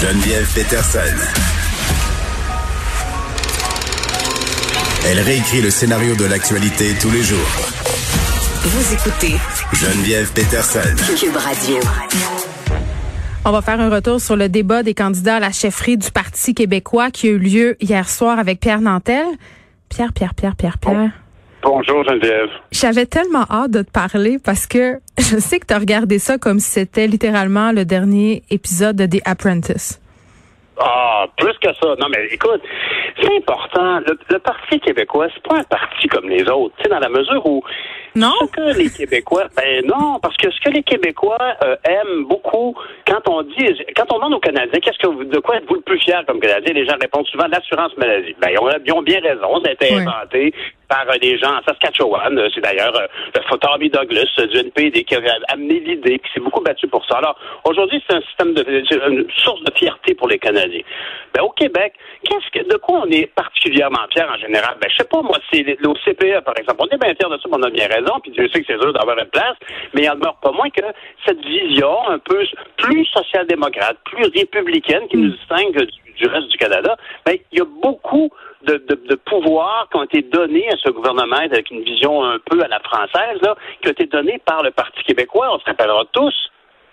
Geneviève Peterson. Elle réécrit le scénario de l'actualité tous les jours. Vous écoutez Geneviève Peterson. Cube Radio. On va faire un retour sur le débat des candidats à la chefferie du Parti québécois qui a eu lieu hier soir avec Pierre Nantel. Pierre, Pierre, Pierre, Pierre, Pierre. Bonjour Geneviève. J'avais tellement hâte de te parler parce que je sais que tu as regardé ça comme si c'était littéralement le dernier épisode de The Apprentice. Ah, plus que ça. Non, mais écoute, c'est important. Le, Parti québécois, c'est pas un parti comme les autres. Tu sais, dans la mesure où non. ce que les Québécois, ben non, parce que ce que les Québécois euh, aiment beaucoup, quand on dit, quand on demande aux Canadiens, qu'est-ce que vous, de quoi êtes-vous le plus fier comme Canadien, les gens répondent souvent l'assurance maladie. Ben ils ont, ils ont, bien raison. Ça a été inventé par euh, des gens en Saskatchewan. Euh, c'est d'ailleurs le Tommy Douglas du NPD qui avait amené l'idée, qui s'est beaucoup battu pour ça. Alors aujourd'hui, c'est un système de, une source de fierté pour les Canadiens. Ben, au Québec, qu'est-ce que, de quoi on est particulièrement fier en général? Ben, je sais pas, moi, c'est au CPE, par exemple. On est bien fiers de ça, on a bien raison, puis Dieu sait que c'est dur d'avoir une place, mais il en demeure pas moins que cette vision un peu plus social-démocrate, plus républicaine qui nous distingue du, reste du Canada, ben, il y a beaucoup de, de, pouvoirs qui ont été donnés à ce gouvernement avec une vision un peu à la française, qui ont été donnés par le Parti québécois. On se rappellera tous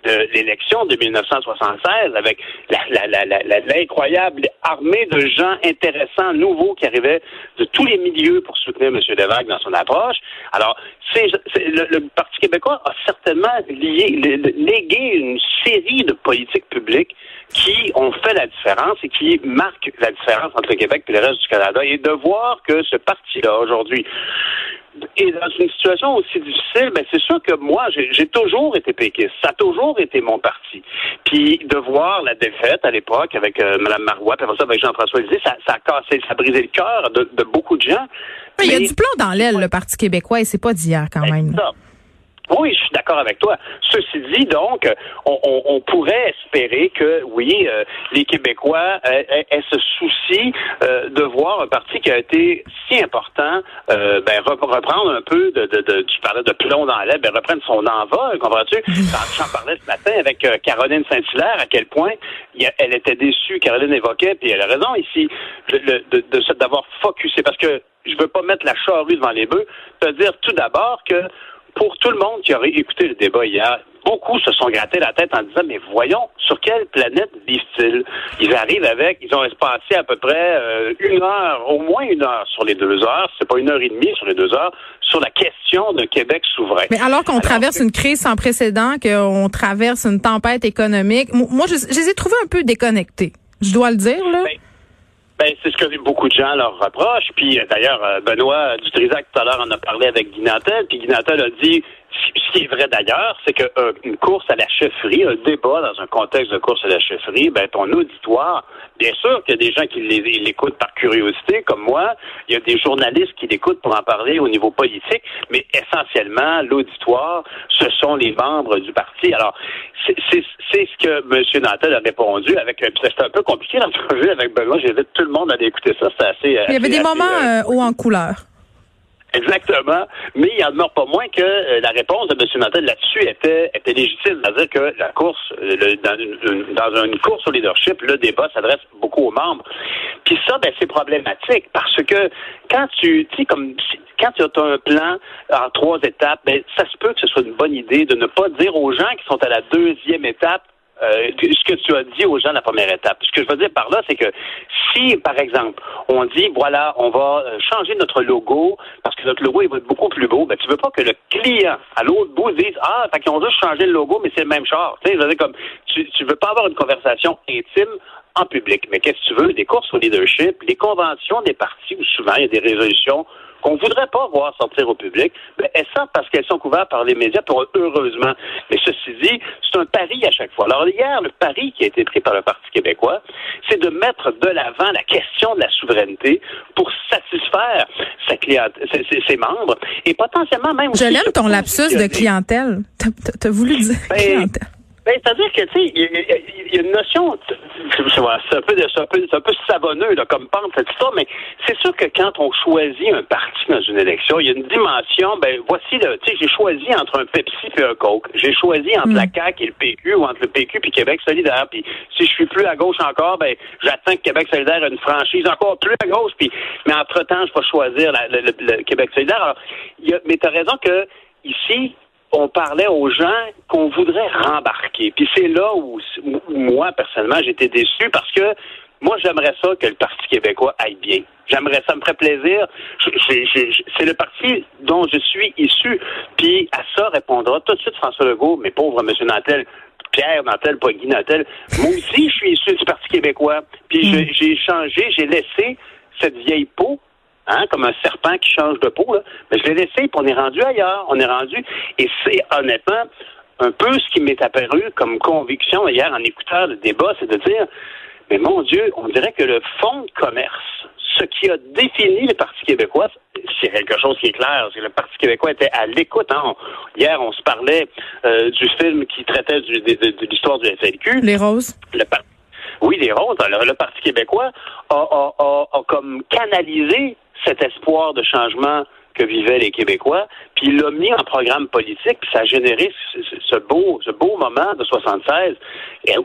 de l'élection de 1976 avec l'incroyable armée de gens intéressants, nouveaux qui arrivaient de tous les milieux pour soutenir M. Levac dans son approche. Alors, c'est, le, le, Parti québécois a certainement lié, légué une série de politiques publiques qui ont fait la différence et qui marquent la différence entre le Québec et le reste du Canada. Et de voir que ce parti-là, aujourd'hui, et dans une situation aussi difficile, ben c'est sûr que moi, j'ai toujours été péquiste. Ça a toujours été mon parti. Puis de voir la défaite à l'époque avec euh, Mme Marois, puis après ça avec Jean-François Lisée, ça, ça a cassé, ça a brisé le cœur de, de, beaucoup de gens. Mais il y a du plomb dans l'aile, le Parti québécois, et c'est pas d'hier quand ben, même. Oui, je suis d'accord avec toi. Ceci dit, donc, on, on, on pourrait espérer que, oui, euh, les Québécois aient, ce souci euh, de voir un parti qui a été si important, euh, ben, reprendre un peu de, de, de, tu parlais de plomb dans l'aile, ben, reprendre son envol, comprends-tu? J'en parlais ce matin avec Caroline Saint-Hilaire, à quel point elle était déçue, Caroline évoquait, puis elle a raison ici, de, de, d'avoir focusé, parce que je veux pas mettre la charrue devant les bœufs, te dire tout d'abord que pour tout le monde qui aurait écouté le débat hier, beaucoup se sont grattés la tête en disant, mais voyons, sur quelle planète vivent-ils? Ils arrivent avec, ils ont espacé à peu près euh, une heure, au moins une heure sur les deux heures, c'est pas une heure et demie sur les deux heures, sur la question d'un Québec souverain. Mais alors qu'on traverse une crise sans précédent, qu'on traverse une tempête économique, moi, je, les ai trouvés un peu déconnectés. Je dois le dire, là. Ben, ben, c'est ce que beaucoup de gens leur reprochent. Puis euh, d'ailleurs, euh, Benoît Dutrisac tout à l'heure en a parlé avec Guy Nantel, puis Guy Nantel a dit ce qui est vrai d'ailleurs, c'est qu'une euh, course à la chefferie, un débat dans un contexte de course à la chefferie, ben ton auditoire, bien sûr qu'il y a des gens qui l'écoutent par curiosité, comme moi. Il y a des journalistes qui l'écoutent pour en parler au niveau politique, mais essentiellement, l'auditoire, ce sont les membres du parti. Alors, c'est ce que M. Nantel a répondu avec. C'était un peu compliqué l'entrevue avec Benoît. J'invite tout le monde à aller écouter ça. C'était assez. Il y avait des moments euh, euh, haut en couleur. Exactement. Mais il en demeure pas moins que euh, la réponse de M. Nantel là-dessus était, était légitime. C'est-à-dire que la course, euh, dans, une, dans une course au leadership, le débat s'adresse beaucoup aux membres. Puis ça, ben, c'est problématique parce que quand tu, tu comme quand tu as un plan en trois étapes, ben, ça se peut que ce soit une bonne idée de ne pas dire aux gens qui sont à la deuxième étape euh, ce que tu as dit aux gens la première étape. Ce que je veux dire par là, c'est que si, par exemple, on dit, voilà, on va euh, changer notre logo parce que notre logo il va être beaucoup plus beau, ben, tu veux pas que le client à l'autre bout dise, ah, fait qu'ils ont juste changé le logo, mais c'est le même char. Tu sais, veux dire, comme, tu, tu veux pas avoir une conversation intime en public. Mais qu'est-ce que tu veux? Des courses au leadership, les conventions des partis où souvent il y a des résolutions qu'on voudrait pas voir sortir au public, ben, elles sortent parce qu'elles sont couvertes par les médias, pour, heureusement. Mais ceci dit, c'est un pari à chaque fois. Alors hier, le pari qui a été pris par le Parti québécois, c'est de mettre de l'avant la question de la souveraineté pour satisfaire sa clientèle, ses, membres et potentiellement même. Je l'aime ton lapsus de clientèle. T'as voulu dire ben, clientèle. Ben, c'est-à-dire que, tu sais, il y, a une notion, c'est un peu, un peu, un peu savonneux, là, comme pente, cette histoire, mais c'est sûr que quand on choisit un parti dans une élection, il y a une dimension, ben, voici le, tu sais, j'ai choisi entre un Pepsi et un Coke. J'ai choisi entre la mm. CAQ et le PQ, ou entre le PQ et Québec solidaire. Puis, si je suis plus à gauche encore, ben, j'attends que Québec solidaire ait une franchise encore plus à gauche, puis, mais entre-temps, je vais choisir le, Québec solidaire. Alors, y a, mais t'as raison que, ici, on parlait aux gens qu'on voudrait rembarquer. Puis c'est là où, moi, personnellement, j'étais déçu parce que moi, j'aimerais ça que le Parti québécois aille bien. J'aimerais ça, me ferait plaisir. C'est le parti dont je suis issu. Puis à ça répondra tout de suite François Legault, mais pauvre M. Nantel, Pierre Nantel, pas Guy Nantel. Moi aussi, je suis issu du Parti québécois. Puis mm. j'ai changé, j'ai laissé cette vieille peau Hein, comme un serpent qui change de peau. Là. Mais je l'ai laissé, puis on est rendu ailleurs. On est rendu. Et c'est honnêtement un peu ce qui m'est apparu comme conviction hier en écoutant le débat, c'est de dire, mais mon Dieu, on dirait que le fonds de commerce, ce qui a défini le Parti québécois, c'est quelque chose qui est clair, c'est que le Parti québécois était à l'écoute. Hein. Hier, on se parlait euh, du film qui traitait du, de, l'histoire du FLQ. Les roses. Le oui, les roses. Le, le Parti québécois a, a, a, comme canalisé cet espoir de changement que vivaient les Québécois, puis il l'a mis en programme politique, puis ça a généré ce, beau, ce beau moment de 76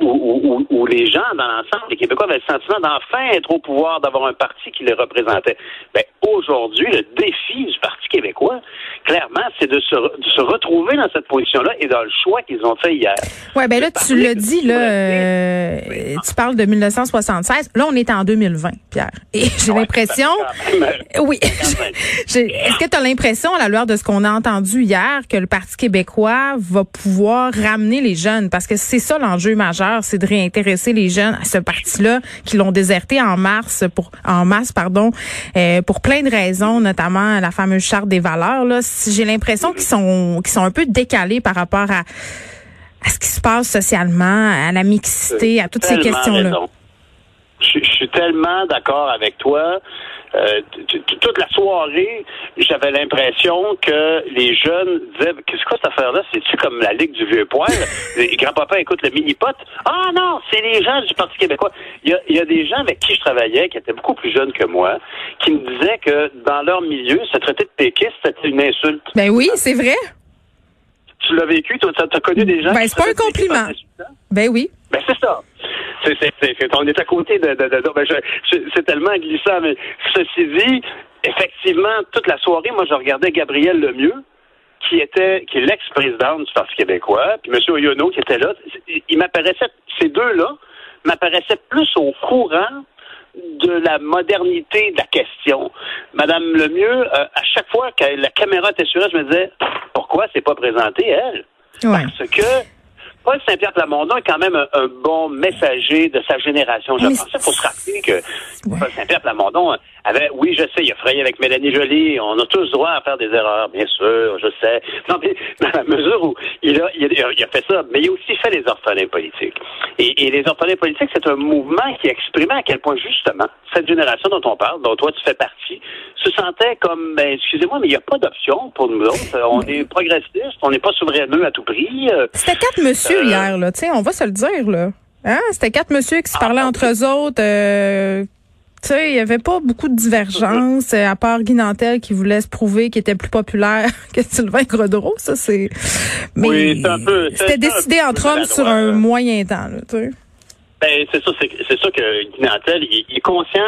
où, où, les gens dans l'ensemble, les Québécois avaient le sentiment d'enfin être au pouvoir, d'avoir un parti qui les représentait. Ben, aujourd'hui, le défi du Parti québécois, clairement, c'est de se, de se retrouver dans cette position-là et dans le choix qu'ils ont fait hier. Ouais, ben là, tu le dis, là, euh, tu parles de 1976. Là, on est en 2020, Pierre. Et j'ai l'impression, oui, est-ce que tu as l'impression, à la lueur de ce qu'on a entendu hier, que le Parti québécois va pouvoir ramener les jeunes? Parce que c'est ça l'enjeu majeur, c'est de réintéresser les jeunes à ce parti-là qui l'ont déserté en mars pour en masse, pardon, euh, pour plein de raisons, notamment la fameuse charte des valeurs. Là, j'ai l'impression qu'ils sont qu'ils sont un peu décalés par rapport à à ce qui se passe socialement, à la mixité, à toutes ces questions-là. Je, je, suis tellement d'accord avec toi. Euh, toute la soirée, j'avais l'impression que les jeunes disaient Qu'est-ce que cette affaire-là? C'est-tu comme la Ligue du Vieux Poil? Grand-papa écoute le mini-pot. Ah non, c'est les gens du Parti québécois. Il y, a, il y, a, des gens avec qui je travaillais qui étaient beaucoup plus jeunes que moi, qui me disaient que dans leur milieu, se traiter de péquiste, c'était une insulte. Ben oui, c'est vrai. Tu l'as vécu, tu as, connu des gens. Ben, c'est pas un compliment. Ben oui. Ben c'est ça. C'est, on est à côté de. Ben, c'est tellement glissant, mais ceci dit, effectivement, toute la soirée, moi, je regardais Gabriel Lemieux, qui était, qui est l'ex-président du Parti québécois, puis M. Oyono qui était là. Il m'apparaissait, ces deux-là m'apparaissaient plus au courant de la modernité de la question. Madame Lemieux, euh, à chaque fois que la caméra était sur elle, je me disais, pourquoi c'est pas présenté, elle? Parce que Paul Saint-Pierre Plamondon est quand même un, bon messager de sa génération. Je pense qu'il faut se rappeler que Paul Saint-Pierre Plamondon avait, oui, je sais, il a frayé avec Mélanie Joly. On a tous droit à faire des erreurs, bien sûr, je sais. Non, mais dans la mesure où il a, il a, fait ça, mais il a aussi fait les orphelins politiques. Et, et les orphelins politiques, c'est un mouvement qui exprimait à quel point, justement, cette génération dont on parle, dont toi tu fais partie, se sentait comme, ben, excusez-moi, mais il n'y a pas d'option pour nous autres. On est progressistes, on n'est pas souveraineux à tout prix. C'était quatre monsieur euh, hier, là. Tu sais, on va se le dire, là. Hein? C'était quatre monsieur qui se parlaient entre eux autres. Euh, tu sais, il n'y avait pas beaucoup de divergences, à part Guy Nantel qui voulait se prouver qu'il était plus populaire que Sylvain Grodreau. Ça, c'est. Mais oui, c'était décidé entre hommes sur un moyen temps, là, tu sais. Ben, c'est ça, c'est ça que Guy Nantel, il, est conscient,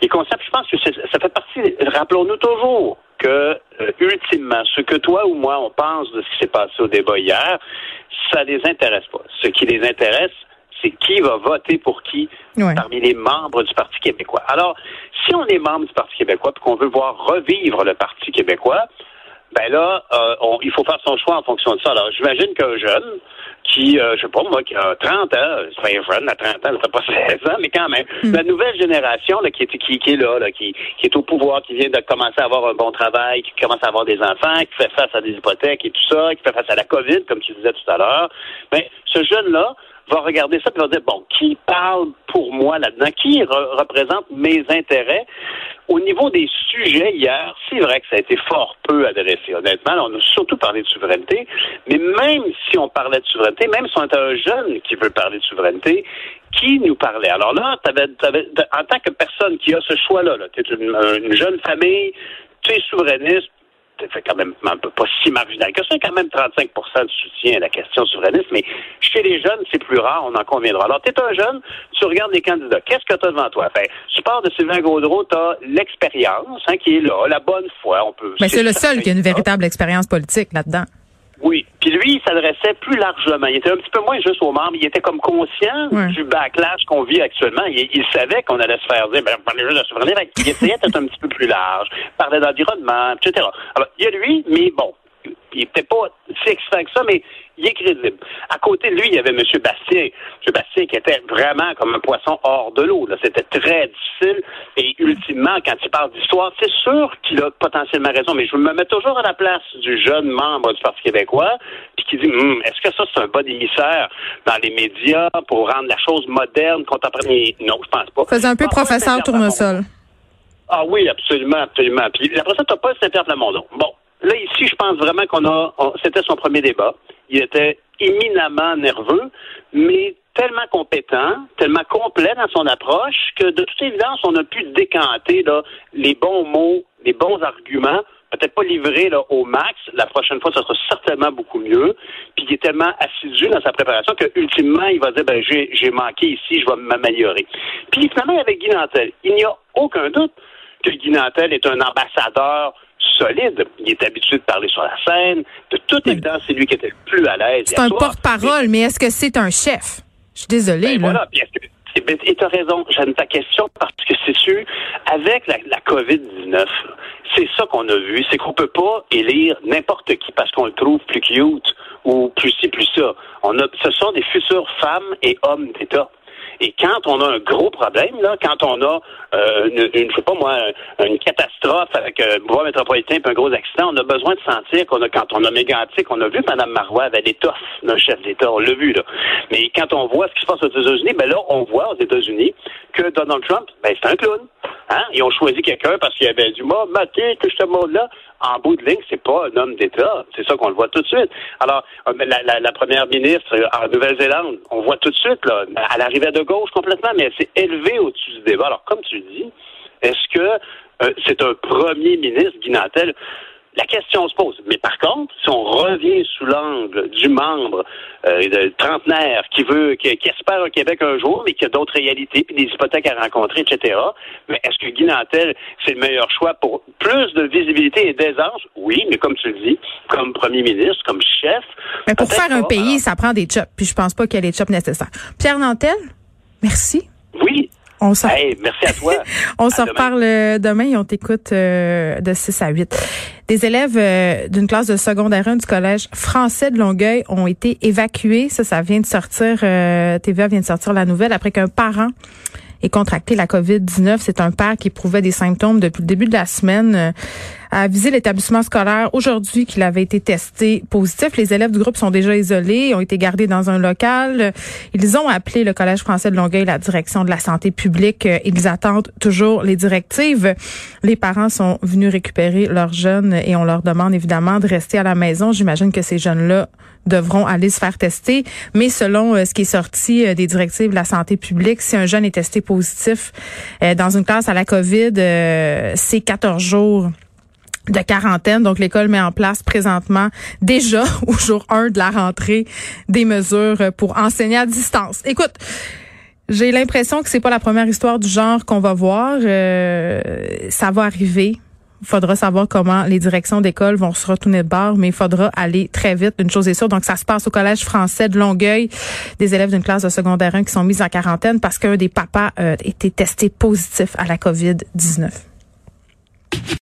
il est conscient, je pense que ça fait partie, rappelons-nous toujours que, euh, ultimement, ce que toi ou moi, on pense de ce qui s'est passé au débat hier, ça les intéresse pas. Ce qui les intéresse, c'est qui va voter pour qui parmi les membres du Parti québécois. Alors, si on est membre du Parti québécois et qu'on veut voir revivre le Parti québécois, ben là, euh, il faut faire son choix en fonction de ça. Alors, j'imagine qu'un jeune qui, euh, je sais pas moi, qui a 30 ans, c'est pas jeune à 30 ans, ça pas 16 ans, mais quand même, Hmm. la nouvelle génération là, qui, est, qui, qui est là, là qui, qui est au pouvoir, qui vient de commencer à avoir un bon travail, qui commence à avoir des enfants, qui fait face à des hypothèques et tout ça, qui fait face à la COVID, comme tu disais tout à l'heure, ben, ce jeune-là va regarder ça et va dire, bon, qui parle pour moi là-dedans? Qui re- représente mes intérêts? Au niveau des sujets hier, c'est vrai que ça a été fort peu adressé. Honnêtement, on a surtout parlé de souveraineté, mais même si on parlait de souveraineté, même si on était un jeune qui veut parler de souveraineté, qui nous parlait? Alors là, t'avais, t'avais- en tant que personne qui a ce choix-là, là, tu es une, une jeune famille, tu es souverainiste, c'est quand même un peu pas si marginal que ça, quand même 35% de soutien à la question souverainiste, mais chez les jeunes, c'est plus rare, on en conviendra. Alors, tu es un jeune, tu regardes les candidats, qu'est-ce que tu as devant toi? Enfin, tu pars de Sylvain Gaudreau, tu as l'expérience hein, qui est là, la bonne foi, on peut... Mais c'est le seul qui a une véritable expérience politique là-dedans. Oui. Puis lui, il s'adressait plus largement. Il était un petit peu moins juste aux membres. Il était comme conscient Ouais. du backlash qu'on vit actuellement. Il, il savait qu'on allait se faire dire, ben, parlez juste de la souveraineté. Qu'il essayait d'être un petit peu plus large. Parlait d'environnement, etc. Alors, il y a lui, mais bon. Il était pas si excitant que ça, mais il est crédible. À côté de lui, il y avait M. Bastien. M. Bastien qui était vraiment comme un poisson hors de l'eau. C'était très difficile. Et ultimement, quand il parle d'histoire, c'est sûr qu'il a potentiellement raison. Mais je me mets toujours à la place du jeune membre du Parti québécois, puis qui dit, Hum, est-ce que ça, c'est un bon émissaire dans les médias pour rendre la chose moderne, contemporaine? Non, je pense pas. Faisait un peu pas professeur tournesol. ah oui, absolument, absolument. Puis après ça, t'as pas Saint-Pierre Plamondon. Bon, là ici, je pense vraiment qu'on a, c'était son premier débat. Il était éminemment nerveux, mais tellement compétent, tellement complet dans son approche que de toute évidence, on a pu décanter là, les bons mots, les bons arguments. Peut-être pas livré là, au max. La prochaine fois, ça sera certainement beaucoup mieux. Puis il est tellement assidu dans sa préparation que ultimement, il va dire ben j'ai j'ai manqué ici, je vais m'améliorer. Puis finalement, avec Guy Nantel, il n'y a aucun doute que Guy Nantel est un ambassadeur solide. Il est habitué de parler sur la scène. De toute évidence, c'est lui qui était le plus à l'aise. C'est un porte-parole, mais est-ce que c'est un chef? Je suis désolée, Ben là. voilà, ben, Et tu as raison, j'aime ta question parce que c'est sûr, avec la, la COVID-19, c'est ça qu'on a vu, c'est qu'on peut pas élire n'importe qui parce qu'on le trouve plus cute ou plus ci, plus ça. On a, ce sont des futures femmes et hommes d'État. Et quand on a un gros problème, là, quand on a euh, une, je sais pas moi, une catastrophe avec un bois métropolitain et un gros accident, on a besoin de sentir qu'on a, quand on a mégantique, on a vu Mme Marois avait l'étoffe d'un chef d'État, on l'a vu, là. Mais quand on voit ce qui se passe aux États-Unis, ben là, on voit aux États-Unis que Donald Trump, ben c'est un clown. Hein? Ils ont choisi quelqu'un parce qu'il y avait du mot, maté, que ce monde-là. En bout de ligne, c'est pas un homme d'État. C'est ça qu'on le voit tout de suite. Alors, euh, la, la, la première ministre euh, en Nouvelle-Zélande, on voit tout de suite, là, elle arrivait de gauche complètement, mais elle s'est élevée au-dessus du débat. Alors, comme tu dis, est-ce que euh, c'est un premier ministre, Guy Nantel? La question se pose. Mais par contre, si on revient sous l'angle du membre euh, de trentenaire qui veut, qui, qui espère un Québec un jour, mais qui a d'autres réalités, puis des hypothèques à rencontrer, etc. Mais est-ce que Guy Nantel, c'est le meilleur choix pour plus de visibilité et d'aisance? Oui, mais comme tu le dis, comme premier ministre, comme chef. Mais pour faire un pas. pays, ça prend des chops. Puis je pense pas qu'il y a les chops nécessaires. Pierre Nantel, merci. Oui. On s'en Hey, merci à toi. on À se demain. reparle euh, demain et on t'écoute euh, de 6 à 8. Des élèves euh, d'une classe de secondaire 1 du collège français de Longueuil ont été évacués. Ça, ça vient de sortir, euh, TVA vient de sortir la nouvelle après qu'un parent ait contracté la COVID-19. C'est un père qui éprouvait des symptômes depuis le début de la semaine. A avisé l'établissement scolaire aujourd'hui qu'il avait été testé positif. Les élèves du groupe sont déjà isolés, ont été gardés dans un local. Ils ont appelé le Collège français de Longueuil, la direction de la santé publique. Ils attendent toujours les directives. Les parents sont venus récupérer leurs jeunes et on leur demande évidemment de rester à la maison. J'imagine que ces jeunes-là devront aller se faire tester. Mais selon euh, ce qui est sorti euh, des directives de la santé publique, si un jeune est testé positif euh, dans une classe à la COVID, c'est 14 jours de quarantaine. Donc, l'école met en place présentement, déjà au jour 1 de la rentrée, des mesures pour enseigner à distance. Écoute, j'ai l'impression que c'est pas la première histoire du genre qu'on va voir. Euh, ça va arriver. Il faudra savoir comment les directions d'école vont se retourner de bord, mais il faudra aller très vite. Une chose est sûre, donc ça se passe au Collège français de Longueuil. Des élèves d'une classe de secondaire 1 qui sont mis en quarantaine parce qu'un des papas euh, était testé positif à la COVID-19.